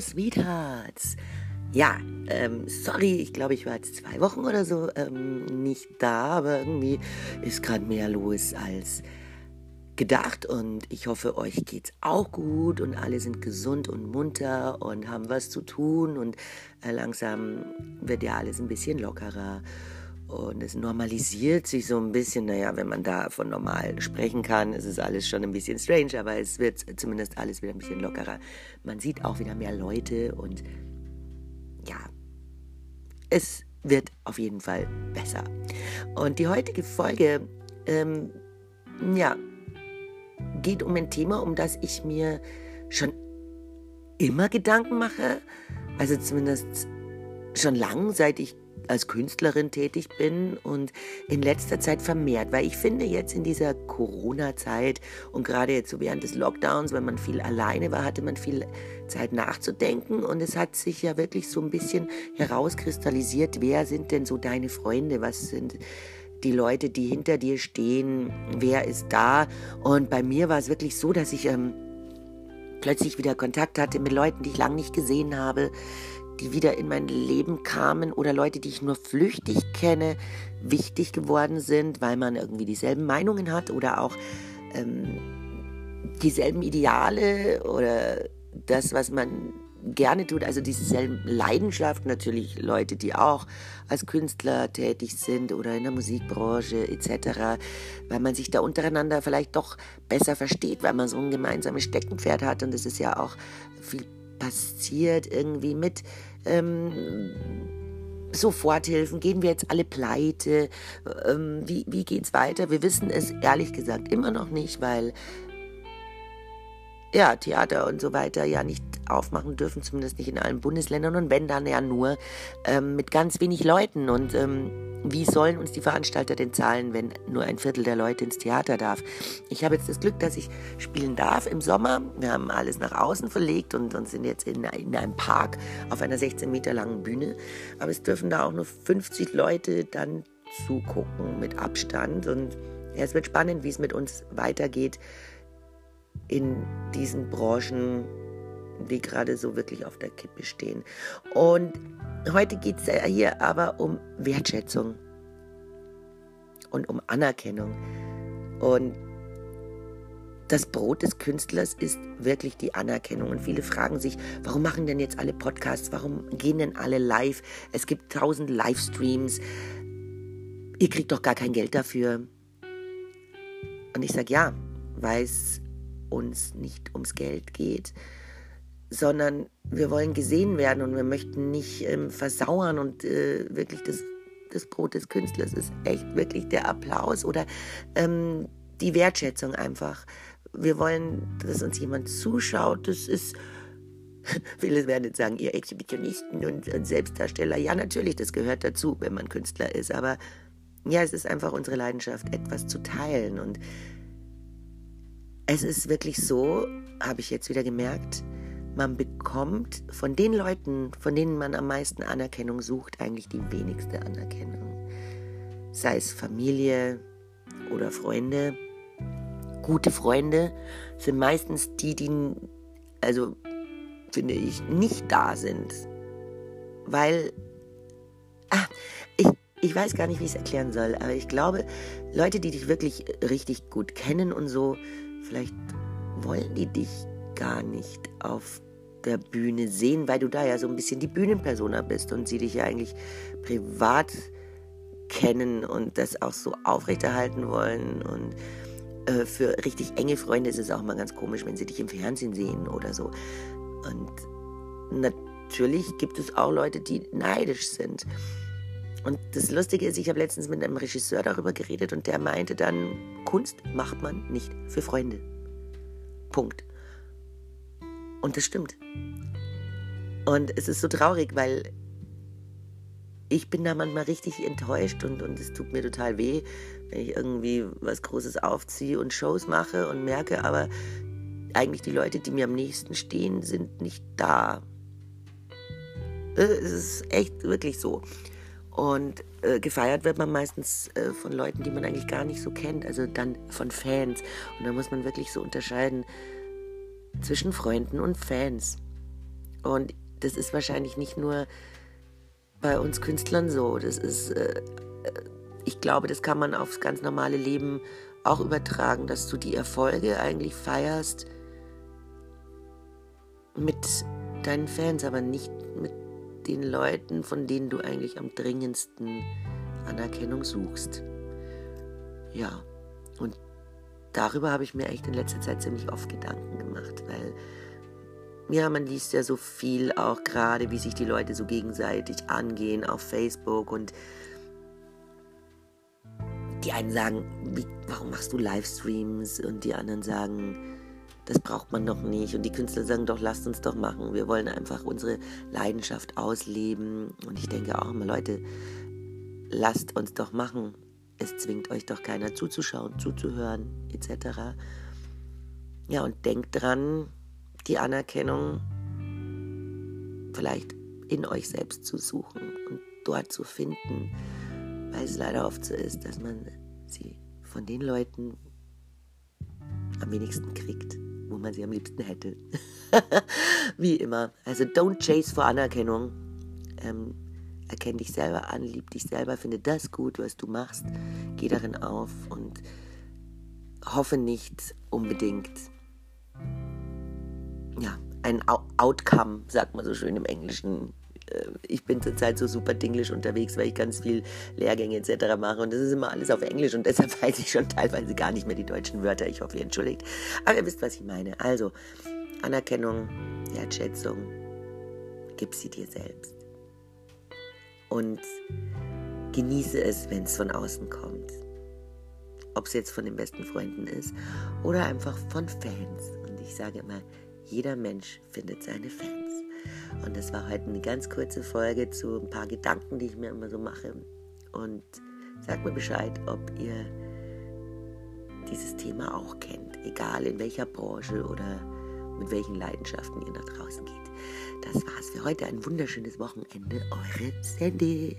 Sweethearts. Ja, ähm, sorry, ich glaube, ich war jetzt zwei Wochen oder so ähm, nicht da, aber irgendwie ist gerade mehr los als gedacht und ich hoffe, euch geht's auch gut und alle sind gesund und munter und haben was zu tun und äh, langsam wird ja alles ein bisschen lockerer und es normalisiert sich so ein bisschen. Naja, wenn man da von normal sprechen kann, ist es alles schon ein bisschen strange, aber es wird zumindest alles wieder ein bisschen lockerer. Man sieht auch wieder mehr Leute und ja, es wird auf jeden Fall besser. Und die heutige Folge, ähm, ja, geht um ein Thema, um das ich mir schon immer Gedanken mache. Also zumindest schon lang, seit ich als Künstlerin tätig bin und in letzter Zeit vermehrt, weil ich finde jetzt in dieser Corona-Zeit und gerade jetzt so während des Lockdowns, wenn man viel alleine war, hatte man viel Zeit nachzudenken und es hat sich ja wirklich so ein bisschen herauskristallisiert, wer sind denn so deine Freunde, was sind die Leute, die hinter dir stehen, wer ist da? Und bei mir war es wirklich so, dass ich ähm, plötzlich wieder Kontakt hatte mit Leuten, die ich lange nicht gesehen habe, die wieder in mein Leben kamen oder Leute, die ich nur flüchtig kenne, wichtig geworden sind, weil man irgendwie dieselben Meinungen hat oder auch ähm, dieselben Ideale oder das, was man gerne tut, also dieselben Leidenschaft natürlich Leute, die auch als Künstler tätig sind oder in der Musikbranche etc., weil man sich da untereinander vielleicht doch besser versteht, weil man so ein gemeinsames Steckenpferd hat und es ist ja auch viel passiert irgendwie mit ähm, Soforthilfen? Gehen wir jetzt alle pleite? Ähm, wie, wie es weiter? Wir wissen es ehrlich gesagt immer noch nicht, weil ja, Theater und so weiter ja nicht aufmachen dürfen, zumindest nicht in allen Bundesländern und wenn dann ja nur ähm, mit ganz wenig Leuten. Und ähm, wie sollen uns die Veranstalter denn zahlen, wenn nur ein Viertel der Leute ins Theater darf? Ich habe jetzt das Glück, dass ich spielen darf im Sommer. Wir haben alles nach außen verlegt und, und sind jetzt in, in einem Park auf einer 16 Meter langen Bühne. Aber es dürfen da auch nur 50 Leute dann zugucken mit Abstand. Und ja, es wird spannend, wie es mit uns weitergeht in diesen Branchen, die gerade so wirklich auf der Kippe stehen. Und heute geht es hier aber um Wertschätzung und um Anerkennung. Und das Brot des Künstlers ist wirklich die Anerkennung. Und viele fragen sich, warum machen denn jetzt alle Podcasts? Warum gehen denn alle live? Es gibt tausend Livestreams. Ihr kriegt doch gar kein Geld dafür. Und ich sage ja, weil es uns nicht ums Geld geht, sondern wir wollen gesehen werden und wir möchten nicht ähm, versauern und äh, wirklich das, das Brot des Künstlers ist echt wirklich der Applaus oder ähm, die Wertschätzung einfach. Wir wollen, dass uns jemand zuschaut. Das ist, viele werden jetzt sagen, ihr Exhibitionisten und, und Selbstdarsteller. Ja, natürlich, das gehört dazu, wenn man Künstler ist. Aber ja, es ist einfach unsere Leidenschaft, etwas zu teilen. Und es ist wirklich so, habe ich jetzt wieder gemerkt, man bekommt von den Leuten, von denen man am meisten Anerkennung sucht, eigentlich die wenigste Anerkennung. Sei es Familie oder Freunde. Gute Freunde sind meistens die, die, also finde ich, nicht da sind. Weil, ah, ich, ich weiß gar nicht, wie ich es erklären soll, aber ich glaube, Leute, die dich wirklich richtig gut kennen und so, Vielleicht wollen die dich gar nicht auf der Bühne sehen, weil du da ja so ein bisschen die Bühnenpersona bist und sie dich ja eigentlich privat kennen und das auch so aufrechterhalten wollen. Und äh, für richtig enge Freunde ist es auch mal ganz komisch, wenn sie dich im Fernsehen sehen oder so. Und natürlich gibt es auch Leute, die neidisch sind. Und das Lustige ist, ich habe letztens mit einem Regisseur darüber geredet und der meinte dann, Kunst macht man nicht für Freunde. Punkt. Und das stimmt. Und es ist so traurig, weil ich bin da manchmal richtig enttäuscht und, und es tut mir total weh, wenn ich irgendwie was Großes aufziehe und Shows mache und merke, aber eigentlich die Leute, die mir am nächsten stehen, sind nicht da. Es ist echt wirklich so. Und äh, gefeiert wird man meistens äh, von Leuten, die man eigentlich gar nicht so kennt, also dann von Fans. Und da muss man wirklich so unterscheiden zwischen Freunden und Fans. Und das ist wahrscheinlich nicht nur bei uns Künstlern so. Das ist, äh, ich glaube, das kann man aufs ganz normale Leben auch übertragen, dass du die Erfolge eigentlich feierst mit deinen Fans, aber nicht den Leuten, von denen du eigentlich am dringendsten Anerkennung suchst. Ja, und darüber habe ich mir echt in letzter Zeit ziemlich oft Gedanken gemacht, weil ja, man liest ja so viel auch gerade, wie sich die Leute so gegenseitig angehen auf Facebook und die einen sagen, wie, warum machst du Livestreams? Und die anderen sagen, das braucht man doch nicht. Und die Künstler sagen, doch, lasst uns doch machen. Wir wollen einfach unsere Leidenschaft ausleben. Und ich denke auch immer, Leute, lasst uns doch machen. Es zwingt euch doch keiner zuzuschauen, zuzuhören, etc. Ja, und denkt dran, die Anerkennung vielleicht in euch selbst zu suchen und dort zu finden, weil es leider oft so ist, dass man sie von den Leuten am wenigsten kriegt, wo man sie am liebsten hätte. Wie immer. Also don't chase vor Anerkennung. Ähm, erkenn dich selber an, lieb dich selber, finde das gut, was du machst, geh darin auf und hoffe nicht unbedingt, ja, ein Outcome, sagt man so schön im Englischen. Äh, ich bin zurzeit so super dinglisch unterwegs, weil ich ganz viel Lehrgänge etc. mache und das ist immer alles auf Englisch und deshalb weiß ich schon teilweise gar nicht mehr die deutschen Wörter. Ich hoffe, ihr entschuldigt. Aber ihr wisst, was ich meine. Also, Anerkennung, Wertschätzung, gib sie dir selbst. Und genieße es, wenn es von außen kommt. Ob es jetzt von den besten Freunden ist oder einfach von Fans. Und ich sage immer, jeder Mensch findet seine Fans. Und das war heute eine ganz kurze Folge zu ein paar Gedanken, die ich mir immer so mache. Und sagt mir Bescheid, ob ihr dieses Thema auch kennt, egal in welcher Branche oder mit welchen Leidenschaften ihr nach draußen geht. Das war's für heute. Ein wunderschönes Wochenende. Eure Sandy.